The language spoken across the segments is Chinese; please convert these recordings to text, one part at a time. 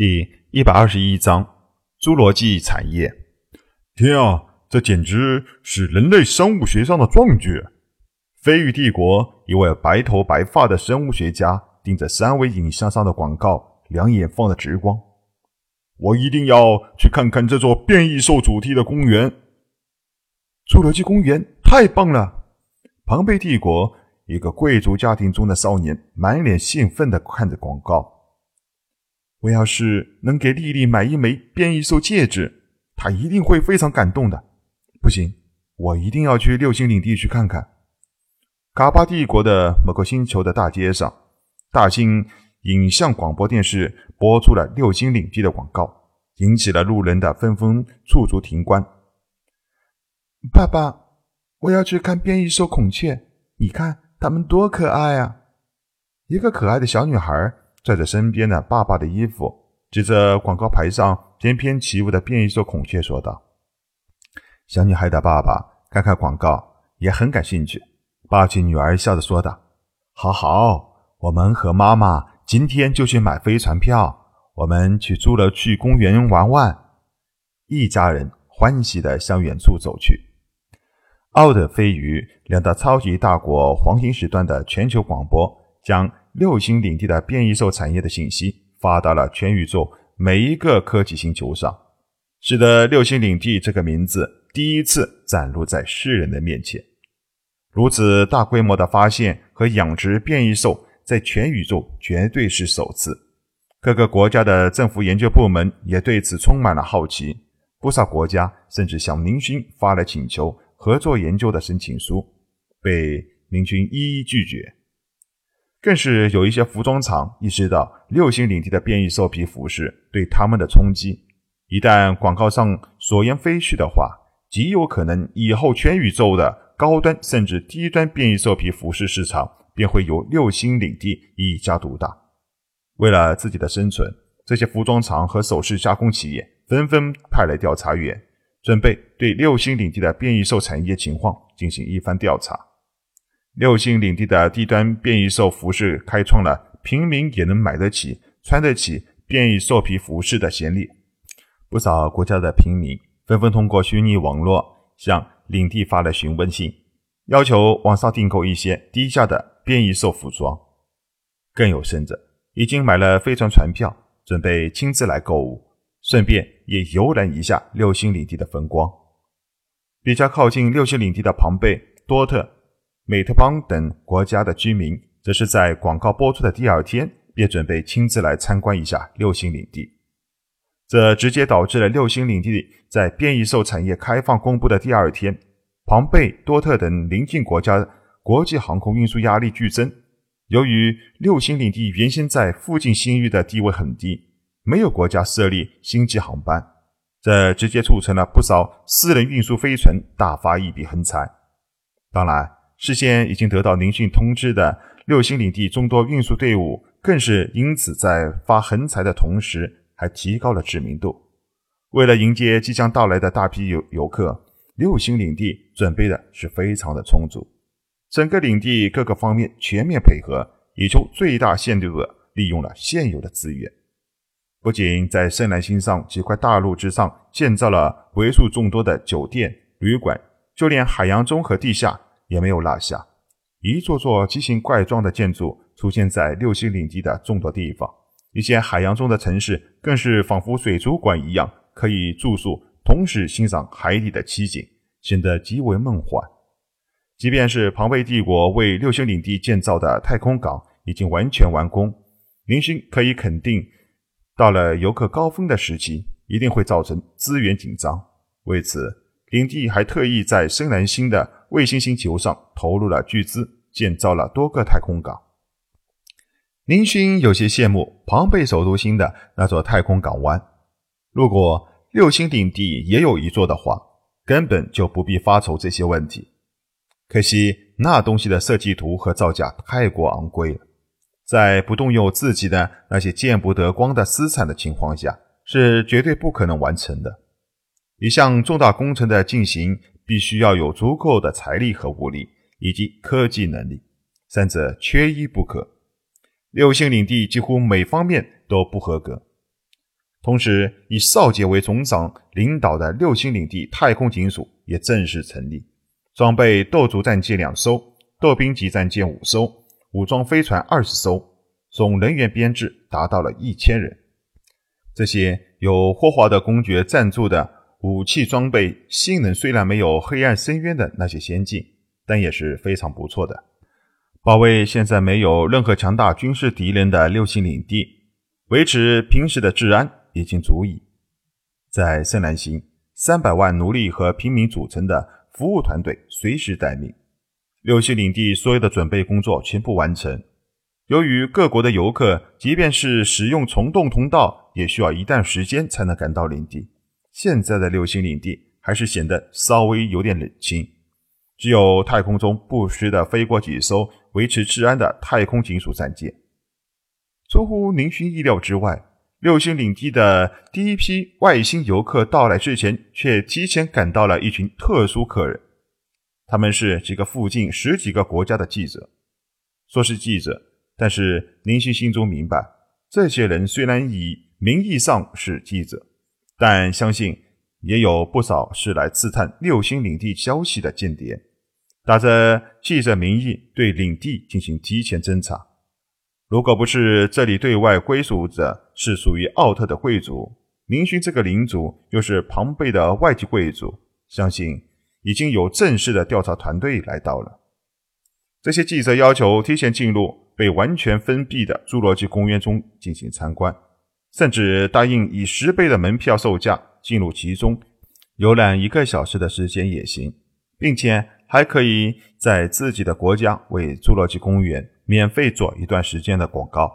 第一百二十一章：侏罗纪产业。天啊，这简直是人类生物学上的壮举！飞羽帝国一位白头白发的生物学家盯着三维影像上的广告，两眼放着直光。我一定要去看看这座变异兽主题的公园。侏罗纪公园太棒了！庞贝帝国一个贵族家庭中的少年满脸兴奋地看着广告。我要是能给丽丽买一枚变异兽戒指，她一定会非常感动的。不行，我一定要去六星领地去看看。卡巴帝国的某个星球的大街上，大兴影像广播电视播出了六星领地的广告，引起了路人的纷纷驻足停观。爸爸，我要去看变异兽孔雀，你看它们多可爱啊！一个可爱的小女孩。拽着身边的爸爸的衣服，指着广告牌上翩翩起舞的变异兽孔雀说道：“小女孩的爸爸看看广告也很感兴趣，抱起女儿笑着说道：‘好好，我们和妈妈今天就去买飞船票，我们去侏罗纪公园玩玩。’一家人欢喜地向远处走去。奥德飞鱼两大超级大国黄金时段的全球广播将。六星领地的变异兽产业的信息发到了全宇宙每一个科技星球上，使得六星领地这个名字第一次展露在世人的面前。如此大规模的发现和养殖变异兽，在全宇宙绝对是首次。各个国家的政府研究部门也对此充满了好奇，不少国家甚至向明勋发了请求合作研究的申请书，被明勋一一拒绝。更是有一些服装厂意识到六星领地的变异兽皮服饰对他们的冲击，一旦广告上所言非虚的话，极有可能以后全宇宙的高端甚至低端变异兽皮服饰市场便会由六星领地一家独大。为了自己的生存，这些服装厂和首饰加工企业纷纷派来调查员，准备对六星领地的变异兽产业情况进行一番调查。六星领地的低端变异兽服饰开创了平民也能买得起、穿得起变异兽皮服饰的先例。不少国家的平民纷纷通过虚拟网络向领地发了询问信，要求网上订购一些低价的变异兽服装。更有甚者，已经买了飞船船票，准备亲自来购物，顺便也游览一下六星领地的风光。比较靠近六星领地的庞贝、多特。美特邦等国家的居民，则是在广告播出的第二天，便准备亲自来参观一下六星领地。这直接导致了六星领地在变异兽产业开放公布的第二天，庞贝、多特等邻近国家国际航空运输压力剧增。由于六星领地原先在附近星域的地位很低，没有国家设立星际航班，这直接促成了不少私人运输飞船大发一笔横财。当然。事先已经得到聆讯通知的六星领地众多运输队伍，更是因此在发横财的同时，还提高了知名度。为了迎接即将到来的大批游游客，六星领地准备的是非常的充足，整个领地各个方面全面配合，以求最大限度的利用了现有的资源。不仅在深蓝星上几块大陆之上建造了为数众多的酒店、旅馆，就连海洋中和地下。也没有落下，一座座奇形怪状的建筑出现在六星领地的众多地方。一些海洋中的城市更是仿佛水族馆一样，可以住宿，同时欣赏海底的奇景，显得极为梦幻。即便是庞贝帝国为六星领地建造的太空港已经完全完工，林星可以肯定，到了游客高峰的时期，一定会造成资源紧张。为此，领地还特意在深蓝星的卫星星球上投入了巨资，建造了多个太空港。林勋有些羡慕庞贝首都星的那座太空港湾。如果六星领地也有一座的话，根本就不必发愁这些问题。可惜那东西的设计图和造价太过昂贵了，在不动用自己的那些见不得光的私产的情况下，是绝对不可能完成的。一项重大工程的进行，必须要有足够的财力和物力，以及科技能力，三者缺一不可。六星领地几乎每方面都不合格。同时以少杰为总长领导的六星领地太空警署也正式成立，装备斗族战舰两艘、斗兵级战舰五艘、武装飞船二十艘，总人员编制达到了一千人。这些有霍华德公爵赞助的武器装备性能虽然没有黑暗深渊的那些先进，但也是非常不错的，保卫现在没有任何强大军事敌人的六星领地，维持平时的治安。已经足以，在圣兰星，三百万奴隶和平民组成的服务团队随时待命。六星领地所有的准备工作全部完成。由于各国的游客，即便是使用虫洞通道，也需要一段时间才能赶到领地。现在的六星领地还是显得稍微有点冷清，只有太空中不时的飞过几艘维持治安的太空警署战舰。出乎林勋意料之外。六星领地的第一批外星游客到来之前，却提前赶到了一群特殊客人。他们是几个附近十几个国家的记者。说是记者，但是林星心中明白，这些人虽然以名义上是记者，但相信也有不少是来刺探六星领地消息的间谍，打着记者名义对领地进行提前侦查。如果不是这里对外归属者是属于奥特的贵族，林勋这个领主又是庞贝的外籍贵族，相信已经有正式的调查团队来到了。这些记者要求提前进入被完全封闭的侏罗纪公园中进行参观，甚至答应以十倍的门票售价进入其中游览一个小时的时间也行，并且还可以在自己的国家为侏罗纪公园。免费做一段时间的广告，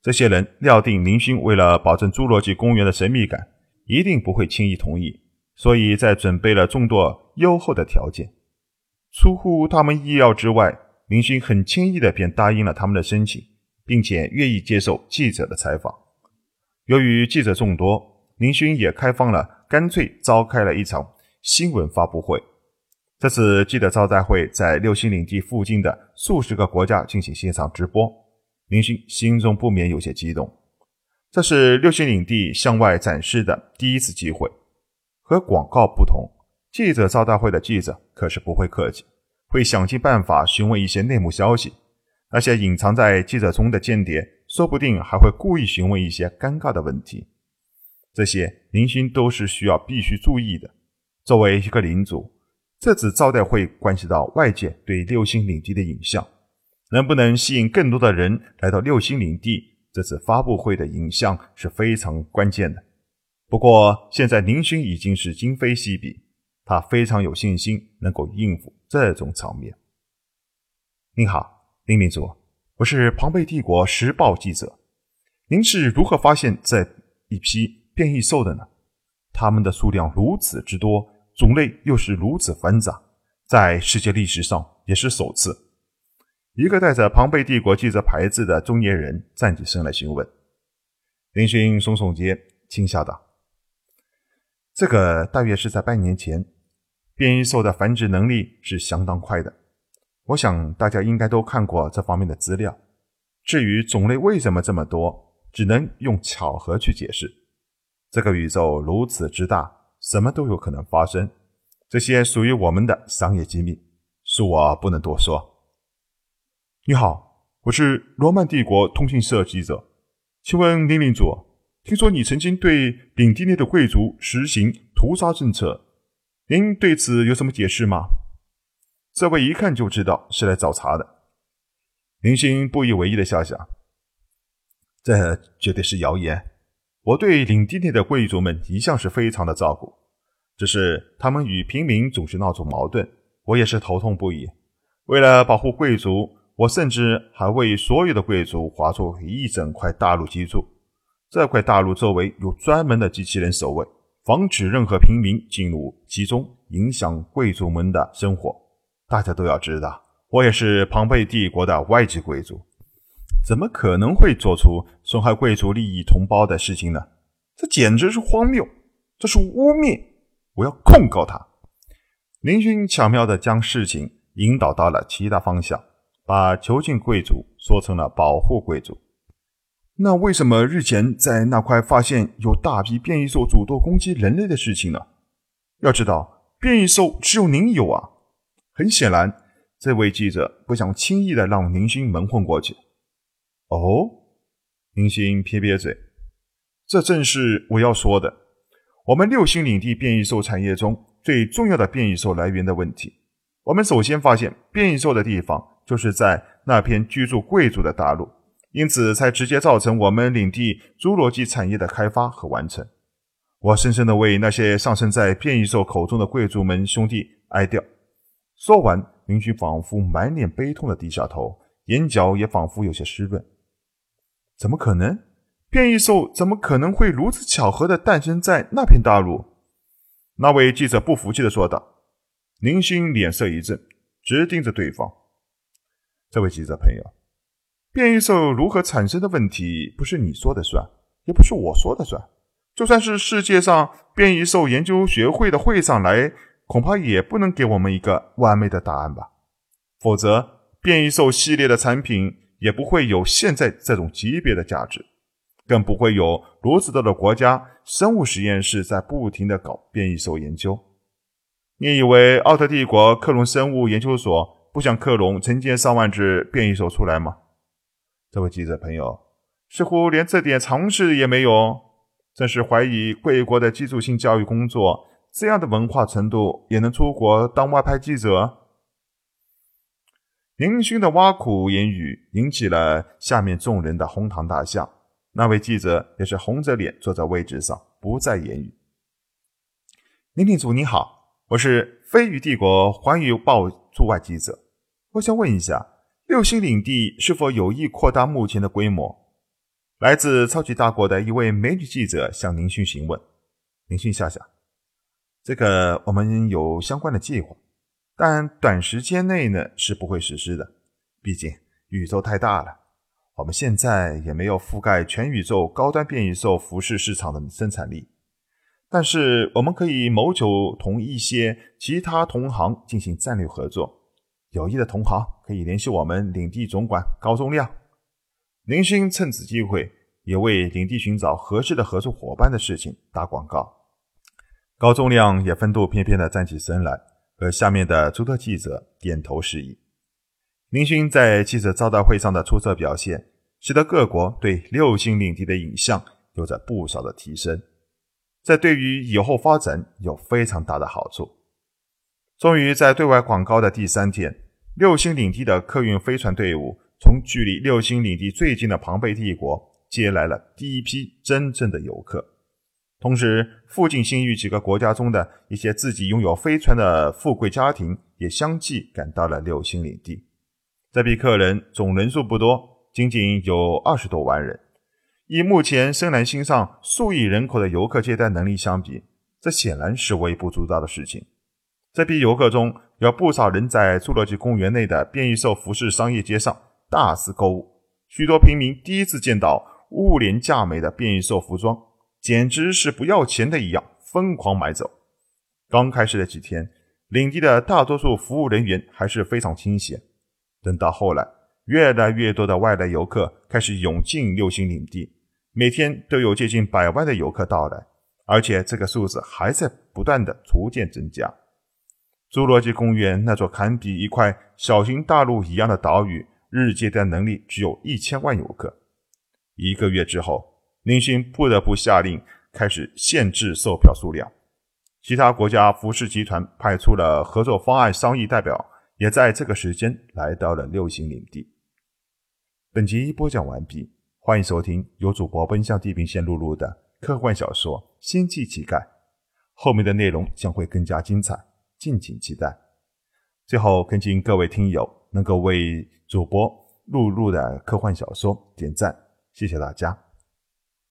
这些人料定林勋为了保证侏罗纪公园的神秘感，一定不会轻易同意，所以在准备了众多优厚的条件。出乎他们意料之外，林勋很轻易的便答应了他们的申请，并且愿意接受记者的采访。由于记者众多，林勋也开放了，干脆召开了一场新闻发布会。这次记者招待会在六星领地附近的数十个国家进行现场直播，林勋心中不免有些激动。这是六星领地向外展示的第一次机会。和广告不同，记者招待会的记者可是不会客气，会想尽办法询问一些内幕消息。那些隐藏在记者中的间谍，说不定还会故意询问一些尴尬的问题。这些林勋都是需要必须注意的。作为一个领主。这次招待会关系到外界对六星领地的影像，能不能吸引更多的人来到六星领地？这次发布会的影像是非常关键的。不过，现在林勋已经是今非昔比，他非常有信心能够应付这种场面。您好，林领主，我是庞贝帝国时报记者。您是如何发现这一批变异兽的呢？它们的数量如此之多。种类又是如此繁杂，在世界历史上也是首次。一个带着庞贝帝国记者牌子的中年人站起身来询问。林勋耸耸肩，轻笑道：“这个大约是在半年前，变异兽的繁殖能力是相当快的。我想大家应该都看过这方面的资料。至于种类为什么这么多，只能用巧合去解释。这个宇宙如此之大。”什么都有可能发生，这些属于我们的商业机密，恕我不能多说。你好，我是罗曼帝国通讯社记者，请问林领主，听说你曾经对领地内的贵族实行屠杀政策，您对此有什么解释吗？这位一看就知道是来找茬的。林星不以为意的笑笑，这绝对是谣言。我对领地内的贵族们一向是非常的照顾，只是他们与平民总是闹出矛盾，我也是头痛不已。为了保护贵族，我甚至还为所有的贵族划出一整块大陆居住。这块大陆周围有专门的机器人守卫，防止任何平民进入其中，影响贵族们的生活。大家都要知道，我也是庞贝帝国的外籍贵族。怎么可能会做出损害贵族利益同胞的事情呢？这简直是荒谬，这是污蔑！我要控告他。林勋巧妙地将事情引导到了其他方向，把囚禁贵族说成了保护贵族。那为什么日前在那块发现有大批变异兽主动攻击人类的事情呢？要知道，变异兽只有您有啊！很显然，这位记者不想轻易的让宁星蒙混过去。哦，宁星撇撇嘴，这正是我要说的。我们六星领地变异兽产业中最重要的变异兽来源的问题。我们首先发现变异兽的地方就是在那片居住贵族的大陆。因此，才直接造成我们领地侏罗纪产业的开发和完成。我深深的为那些上升在变异兽口中的贵族们兄弟哀悼。说完，林勋仿佛满脸悲痛的低下头，眼角也仿佛有些湿润。怎么可能？变异兽怎么可能会如此巧合的诞生在那片大陆？那位记者不服气的说道。林星脸色一震，直盯着对方。这位记者朋友。变异兽如何产生的问题，不是你说的算，也不是我说的算。就算是世界上变异兽研究学会的会上来，恐怕也不能给我们一个完美的答案吧。否则，变异兽系列的产品也不会有现在这种级别的价值，更不会有如此多的国家生物实验室在不停的搞变异兽研究。你以为奥特帝国克隆生物研究所不想克隆成千上万只变异兽出来吗？这位记者朋友似乎连这点常识也没有，真是怀疑贵国的基础性教育工作这样的文化程度也能出国当外派记者？林勋的挖苦言语引起了下面众人的哄堂大笑。那位记者也是红着脸坐在位置上，不再言语。林领主你好，我是飞鱼帝国环宇报驻外记者，我想问一下。六星领地是否有意扩大目前的规模？来自超级大国的一位美女记者向林勋询问。林勋笑笑：“这个我们有相关的计划，但短时间内呢是不会实施的。毕竟宇宙太大了，我们现在也没有覆盖全宇宙高端变异兽服饰市场的生产力。但是我们可以谋求同一些其他同行进行战略合作。”有意的同行可以联系我们领地总管高宗亮。林勋趁此机会也为领地寻找合适的合作伙伴的事情打广告。高宗亮也风度翩翩地站起身来，和下面的诸多记者点头示意。林勋在记者招待会上的出色表现，使得各国对六星领地的影像有着不少的提升，这对于以后发展有非常大的好处。终于在对外广告的第三天。六星领地的客运飞船队伍从距离六星领地最近的庞贝帝国接来了第一批真正的游客，同时，附近星域几个国家中的一些自己拥有飞船的富贵家庭也相继赶到了六星领地。这批客人总人数不多，仅仅有二十多万人。以目前深蓝星上数亿人口的游客接待能力相比，这显然是微不足道的事情。这批游客中有不少人在侏罗纪公园内的变异兽服饰商业街上大肆购物，许多平民第一次见到物廉价美的变异兽服装，简直是不要钱的一样疯狂买走。刚开始的几天，领地的大多数服务人员还是非常清闲，等到后来，越来越多的外来游客开始涌进六星领地，每天都有接近百万的游客到来，而且这个数字还在不断的逐渐增加。侏罗纪公园那座堪比一块小型大陆一样的岛屿，日接待能力只有一千万游客。一个月之后，林勋不得不下令开始限制售票数量。其他国家服饰集团派出了合作方案商议代表，也在这个时间来到了六星领地。本集播讲完毕，欢迎收听由主播奔向地平线露露的科幻小说《星际乞丐》，后面的内容将会更加精彩。敬请期待。最后，恳请各位听友能够为主播露露的科幻小说点赞，谢谢大家。